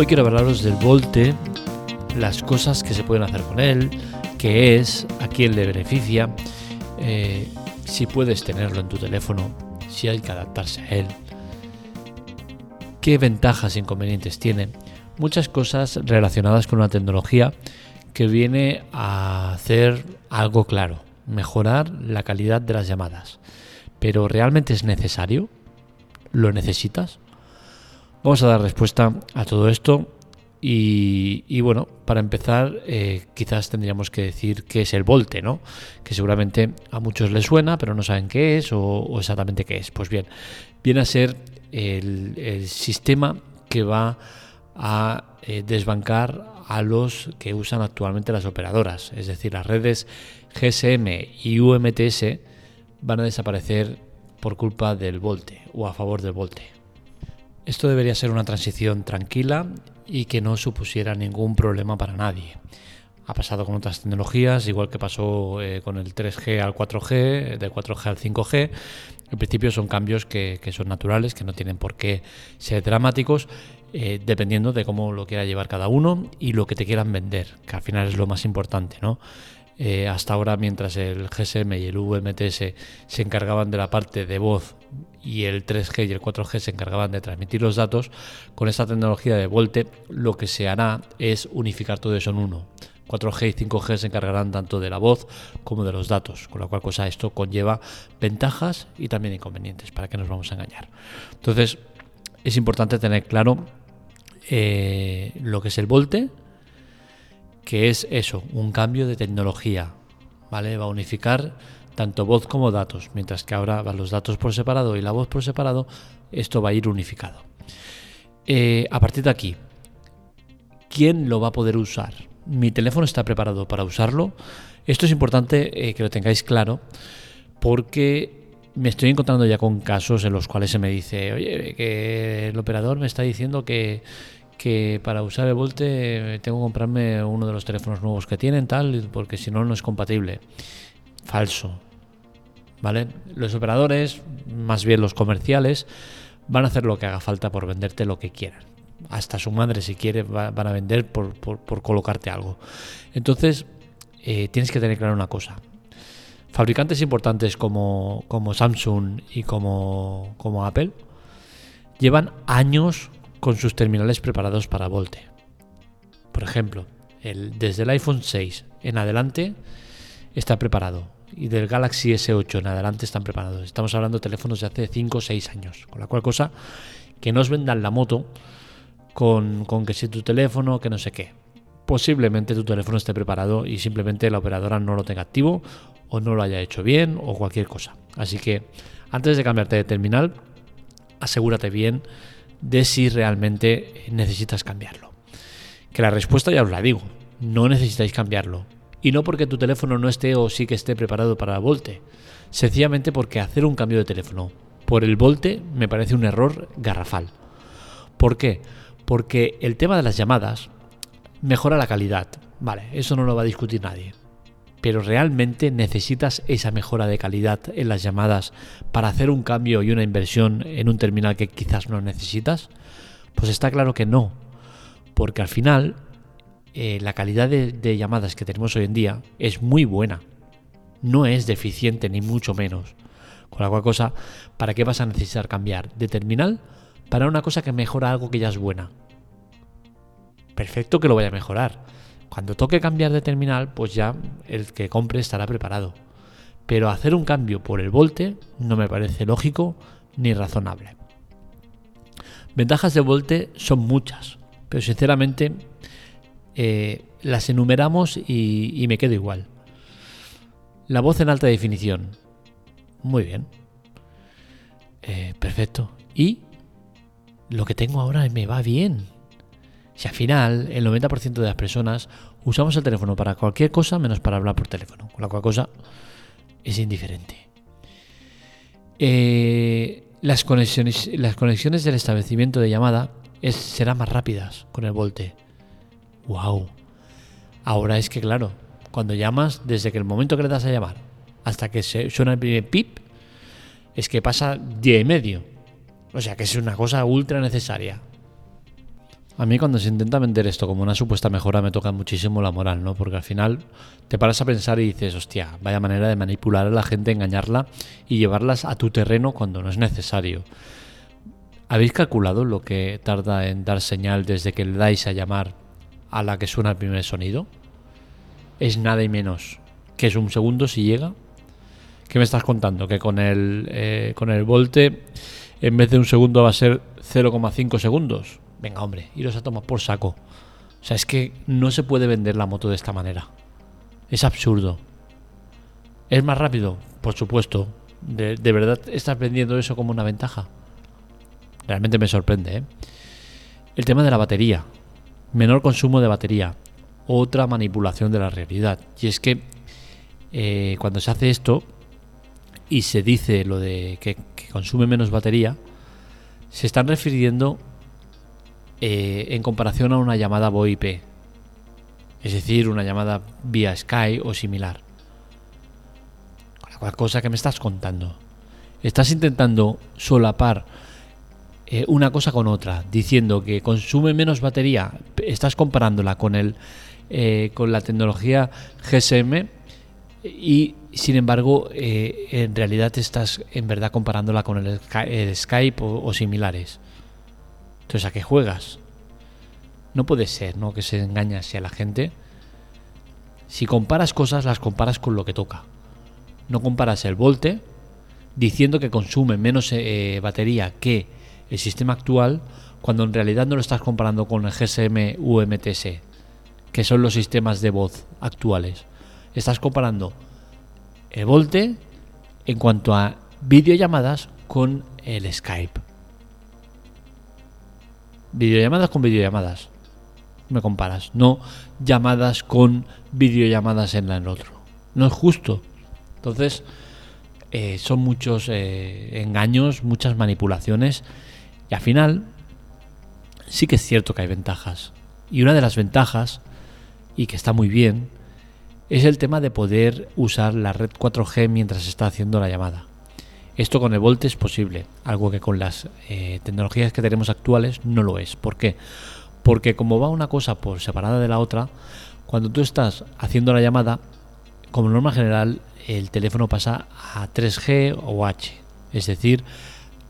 Hoy quiero hablaros del Volte, las cosas que se pueden hacer con él, qué es, a quién le beneficia, eh, si puedes tenerlo en tu teléfono, si hay que adaptarse a él, qué ventajas e inconvenientes tiene, muchas cosas relacionadas con una tecnología que viene a hacer algo claro, mejorar la calidad de las llamadas. Pero ¿realmente es necesario? ¿Lo necesitas? Vamos a dar respuesta a todo esto y, bueno, para empezar, eh, quizás tendríamos que decir qué es el volte, ¿no? Que seguramente a muchos les suena, pero no saben qué es o, exactamente qué es. Pues bien, viene a ser el, sistema que va a eh, desbancar a los que usan actualmente las operadoras, es decir, las redes GSM y UMTS van a desaparecer por culpa del volte o a favor del volte. Esto debería ser una transición tranquila y que no supusiera ningún problema para nadie. Ha pasado con otras tecnologías, igual que pasó eh, con el 3G al 4G, del 4G al 5G. En principio son cambios que, son naturales, que no tienen por qué ser dramáticos, eh, dependiendo de cómo lo quiera llevar cada uno y lo que te quieran vender, que al final es lo más importante, ¿no? Eh, hasta ahora, mientras el GSM y el UMTS se encargaban de la parte de voz y el 3G y el 4G se encargaban de transmitir los datos, con esta tecnología de Volte lo que se hará es unificar todo eso en uno. 4G y 5G se encargarán tanto de la voz como de los datos, con la cual cosa esto conlleva ventajas y también inconvenientes, para que nos vamos a engañar. Entonces, es importante tener claro eh, lo que es el Volte, que es eso, un cambio de tecnología, ¿vale? Va a unificar tanto voz como datos, mientras que ahora van los datos por separado y la voz por separado, esto va a ir unificado. Eh, a partir de aquí, ¿quién lo va a poder usar? ¿Mi teléfono está preparado para usarlo? Esto es importante eh, que lo tengáis claro porque me estoy encontrando ya con casos en los cuales se me dice, oye, que el operador me está diciendo que, que para usar el Volte tengo que comprarme uno de los teléfonos nuevos que tienen, tal, porque si no, no es compatible. Falso. ¿Vale? Los operadores, más bien los comerciales, van a hacer lo que haga falta por venderte lo que quieran. Hasta su madre, si quiere, van a vender por, colocarte algo. Entonces, eh, tienes que tener claro una cosa. Fabricantes importantes como, como Samsung y como, como Apple llevan años con sus terminales preparados para Volte. Por ejemplo, el, desde el iPhone 6 en adelante está preparado y del Galaxy S8 en adelante están preparados. Estamos hablando de teléfonos de hace 5 o 6 años, con la cual cosa que no os vendan la moto con, con que si tu teléfono, que no sé qué. Posiblemente tu teléfono esté preparado y simplemente la operadora no lo tenga activo o no lo haya hecho bien o cualquier cosa. Así que antes de cambiarte de terminal, asegúrate bien de si realmente necesitas cambiarlo. Que la respuesta ya os la digo, no necesitáis cambiarlo. Y no porque tu teléfono no esté o sí que esté preparado para Volte, sencillamente porque hacer un cambio de teléfono por el Volte me parece un error garrafal. ¿Por qué? Porque el tema de las llamadas mejora la calidad. Vale, eso no lo va a discutir nadie pero realmente necesitas esa mejora de calidad en las llamadas para hacer un cambio y una inversión en un terminal que quizás no necesitas? Pues está claro que no, porque al final eh, la calidad de, llamadas que tenemos hoy en día es muy buena, no es deficiente ni mucho menos. Con la cual cosa, ¿para qué vas a necesitar cambiar de terminal para una cosa que mejora algo que ya es buena? Perfecto que lo vaya a mejorar cuando toque cambiar de terminal, pues ya el que compre estará preparado. Pero hacer un cambio por el volte no me parece lógico ni razonable. Ventajas de volte son muchas, pero sinceramente eh, las enumeramos y, me quedo igual. La voz en alta definición. Muy bien. Eh, perfecto. Y lo que tengo ahora me va bien. Si al final el 90% de las personas usamos el teléfono para cualquier cosa menos para hablar por teléfono, con la cual cosa es indiferente. Eh, las, conexiones, las conexiones del establecimiento de llamada serán más rápidas con el Volte. ¡Wow! Ahora es que, claro, cuando llamas, desde que el momento que le das a llamar hasta que se suena el primer pip, es que pasa día y medio. O sea que es una cosa ultra necesaria. A mí cuando se intenta vender esto como una supuesta mejora me toca muchísimo la moral, ¿no? Porque al final te paras a pensar y dices, hostia, vaya manera de manipular a la gente, engañarla y llevarlas a tu terreno cuando no es necesario. ¿Habéis calculado lo que tarda en dar señal desde que le dais a llamar a la que suena el primer sonido? Es nada y menos que es un segundo si llega. ¿Qué me estás contando? Que con el, eh, con el volte en vez de un segundo va a ser 0,5 segundos. Venga, hombre, iros a tomar por saco. O sea, es que no se puede vender la moto de esta manera. Es absurdo. ¿Es más rápido? Por supuesto. ¿De, verdad estás vendiendo eso como una ventaja? Realmente me sorprende. ¿eh? El tema de la batería. Menor consumo de batería. Otra manipulación de la realidad. Y es que eh, cuando se hace esto y se dice lo de que, consume menos batería, se están refiriendo eh, en comparación a una llamada VoIP, es decir, una llamada vía Skype o similar. La cosa que me estás contando. Estás intentando solapar eh, una cosa con otra, diciendo que consume menos batería, estás comparándola con el eh, con la tecnología GSM y sin embargo en realidad estás en verdad comparándola con el, Skype o similares. Entonces, ¿a qué juegas? No puede ser, ¿no? Que se engañase a la gente. Si comparas cosas, las comparas con lo que toca. No comparas el volte diciendo que consume menos eh, batería que el sistema actual, cuando en realidad no lo estás comparando con el GSM UMTS, que son los sistemas de voz actuales. Estás comparando el volte en cuanto a videollamadas con el Skype. Videollamadas con videollamadas. Me comparas. No llamadas con videollamadas en el otro. No es justo. Entonces, eh, son muchos eh, engaños, muchas manipulaciones. Y al final, sí que es cierto que hay ventajas. Y una de las ventajas, y que está muy bien, es el tema de poder usar la red 4G mientras se está haciendo la llamada. Esto con el Volte es posible, algo que con las eh, tecnologías que tenemos actuales no lo es. ¿Por qué? Porque como va una cosa por separada de la otra, cuando tú estás haciendo la llamada, como norma general, el teléfono pasa a 3G o H, es decir,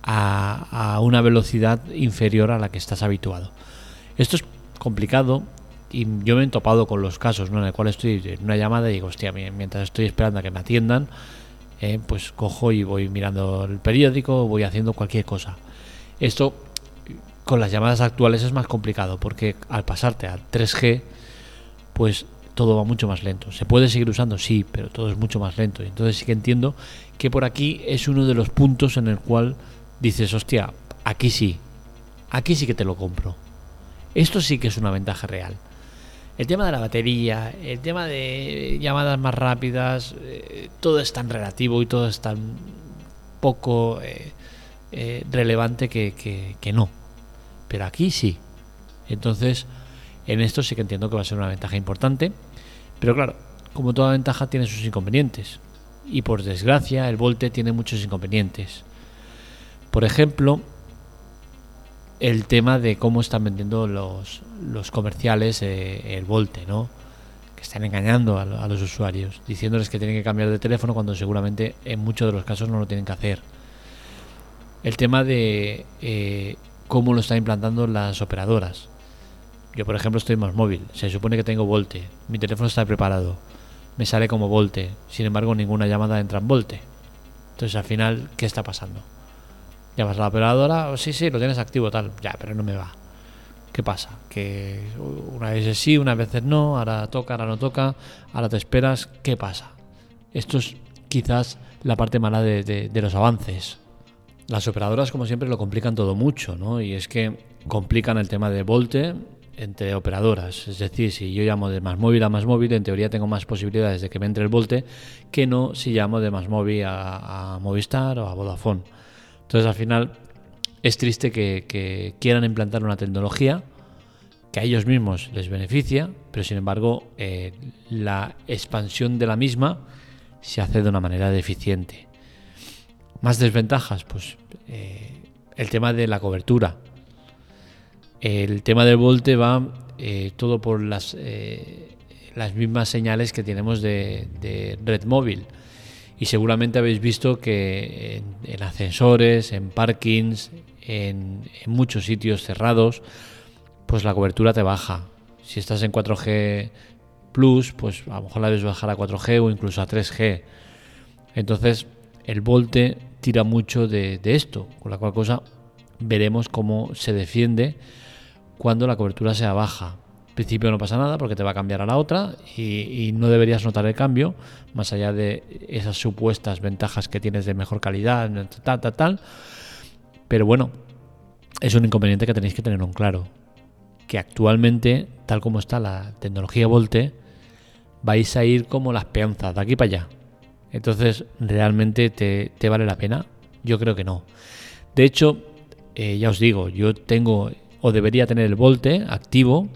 a, una velocidad inferior a la que estás habituado. Esto es complicado y yo me he topado con los casos ¿no? en el cual estoy en una llamada y digo, hostia, mientras estoy esperando a que me atiendan, eh, pues cojo y voy mirando el periódico, voy haciendo cualquier cosa. Esto con las llamadas actuales es más complicado porque al pasarte a 3G, pues todo va mucho más lento. Se puede seguir usando, sí, pero todo es mucho más lento. Entonces sí que entiendo que por aquí es uno de los puntos en el cual dices, hostia, aquí sí, aquí sí que te lo compro. Esto sí que es una ventaja real el tema de la batería, el tema de llamadas más rápidas, eh, todo es tan relativo y todo es tan poco eh, eh, relevante que, no. Pero aquí sí. Entonces, en esto sí que entiendo que va a ser una ventaja importante. Pero claro, como toda ventaja tiene sus inconvenientes. Y por desgracia, el Volte tiene muchos inconvenientes. Por ejemplo, el tema de cómo están vendiendo los, los comerciales eh, el Volte, ¿no? Que están engañando a, los usuarios, diciéndoles que tienen que cambiar de teléfono cuando seguramente en muchos de los casos no lo tienen que hacer. El tema de eh, cómo lo están implantando las operadoras. Yo, por ejemplo, estoy más móvil. Se supone que tengo Volte. Mi teléfono está preparado. Me sale como Volte. Sin embargo, ninguna llamada entra en Volte. Entonces, al final, ¿qué está pasando? Llamas a la operadora, oh, sí, sí, lo tienes activo, tal. Ya, pero no me va. ¿Qué pasa? Que una vez sí, una vez no, ahora toca, ahora no toca, ahora te esperas. ¿Qué pasa? Esto es quizás la parte mala de, los avances. Las operadoras, como siempre, lo complican todo mucho, ¿no? Y es que complican el tema de volte entre operadoras. Es decir, si yo llamo de más móvil a más móvil, en teoría tengo más posibilidades de que me entre el volte que no si llamo de más móvil a, a Movistar o a Vodafone. Entonces al final es triste que, quieran implantar una tecnología que a ellos mismos les beneficia, pero sin embargo eh, la expansión de la misma se hace de una manera deficiente. Más desventajas, pues eh, el tema de la cobertura. el tema del volte va eh, todo por las, las mismas señales que tenemos de, red móvil. Y seguramente habéis visto que en, ascensores, en parkings, en, muchos sitios cerrados, pues la cobertura te baja. Si estás en 4G Plus, pues a lo mejor la debes bajar a 4G o incluso a 3G. Entonces, el Volte tira mucho de, esto, con la cual cosa veremos cómo se defiende cuando la cobertura sea baja. Principio no pasa nada porque te va a cambiar a la otra y, no deberías notar el cambio, más allá de esas supuestas ventajas que tienes de mejor calidad, tal, tal, tal. Pero bueno, es un inconveniente que tenéis que tener en claro. Que actualmente, tal como está la tecnología Volte, vais a ir como las peonzas, de aquí para allá. Entonces, ¿realmente te, vale la pena? Yo creo que no. De hecho, eh, ya os digo, yo tengo o debería tener el Volte activo.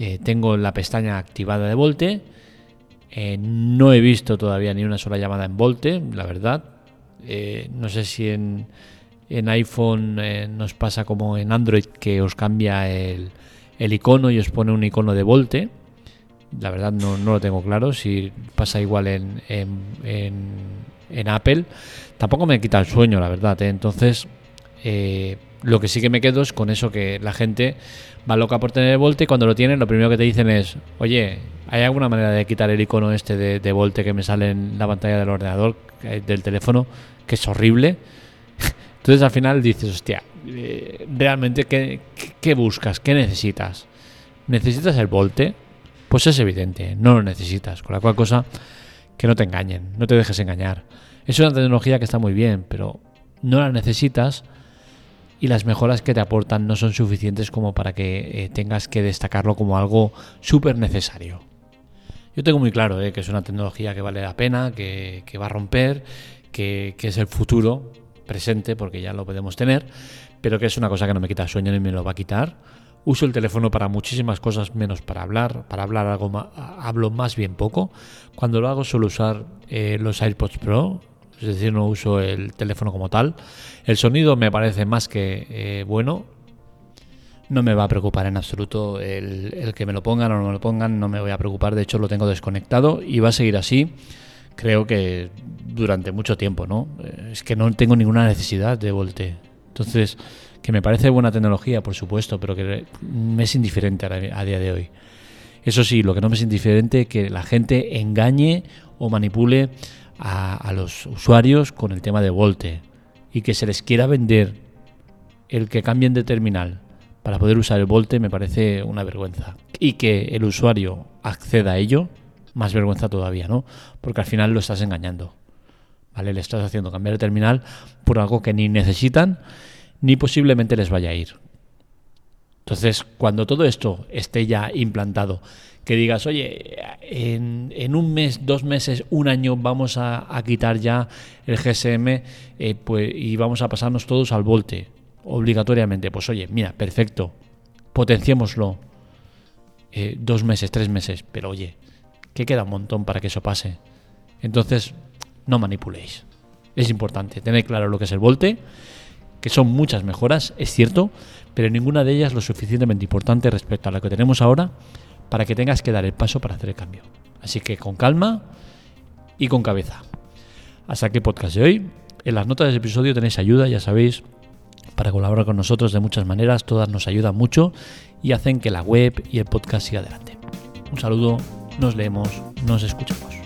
Eh, tengo la pestaña activada de Volte. Eh, no he visto todavía ni una sola llamada en Volte, la verdad. no sé si en, iPhone nos pasa como en Android que os cambia el, icono y os pone un icono de Volte la verdad no, lo tengo claro si pasa igual en, Apple. Tampoco me quita el sueño, la verdad. ¿eh? Entonces, eh, lo que sí que me quedo es con eso que la gente va loca por tener el Volte y cuando lo tienen lo primero que te dicen es, oye, ¿hay alguna manera de quitar el icono este de, Volte que me sale en la pantalla del ordenador, eh, del teléfono, que es horrible? Entonces al final dices, hostia, ¿realmente qué, qué buscas? ¿Qué necesitas? ¿Necesitas el Volte? Pues es evidente, no lo necesitas. Con la cual cosa, que no te engañen, no te dejes engañar. Es una tecnología que está muy bien, pero no la necesitas y las mejoras que te aportan no son suficientes como para que eh, tengas que destacarlo como algo súper necesario. Yo tengo muy claro eh, que es una tecnología que vale la pena, que, va a romper, que, es el futuro presente, porque ya lo podemos tener, pero que es una cosa que no me quita sueño ni me lo va a quitar Uso el teléfono para muchísimas cosas menos para hablar. Para hablar algo más, hablo más bien poco. Cuando lo hago suelo usar eh, los AirPods Pro, es decir, no uso el teléfono como tal. El sonido me parece más que eh, bueno. No me va a preocupar en absoluto el, que me lo pongan o no me lo pongan, no me voy a preocupar. De hecho, lo tengo desconectado y va a seguir así. Creo que durante mucho tiempo, ¿no? Eh, es que no tengo ninguna necesidad de volte. Entonces, que me parece buena tecnología, por supuesto, pero que me es indiferente a, día de hoy. Eso sí, lo que no me es indiferente es que la gente engañe o manipule a, los usuarios con el tema de Volte y que se les quiera vender el que cambien de terminal para poder usar el Volte me parece una vergüenza. Y que el usuario acceda a ello, más vergüenza todavía, ¿no? Porque al final lo estás engañando. ¿Vale? Le estás haciendo cambiar de terminal por algo que ni necesitan ni posiblemente les vaya a ir. Entonces, cuando todo esto esté ya implantado, que digas, oye, en, un mes, dos meses, un año vamos a, quitar ya el GSM eh, pues, y vamos a pasarnos todos al volte, obligatoriamente. Pues oye, mira, perfecto, potenciémoslo eh, dos meses, tres meses, pero oye, que queda un montón para que eso pase. Entonces, no manipuléis. Es importante tener claro lo que es el volte que son muchas mejoras, es cierto, pero ninguna de ellas lo suficientemente importante respecto a lo que tenemos ahora para que tengas que dar el paso para hacer el cambio. Así que con calma y con cabeza. Hasta aquí el podcast de hoy. En las notas del episodio tenéis ayuda, ya sabéis, para colaborar con nosotros de muchas maneras. Todas nos ayudan mucho y hacen que la web y el podcast siga adelante. Un saludo, nos leemos, nos escuchamos.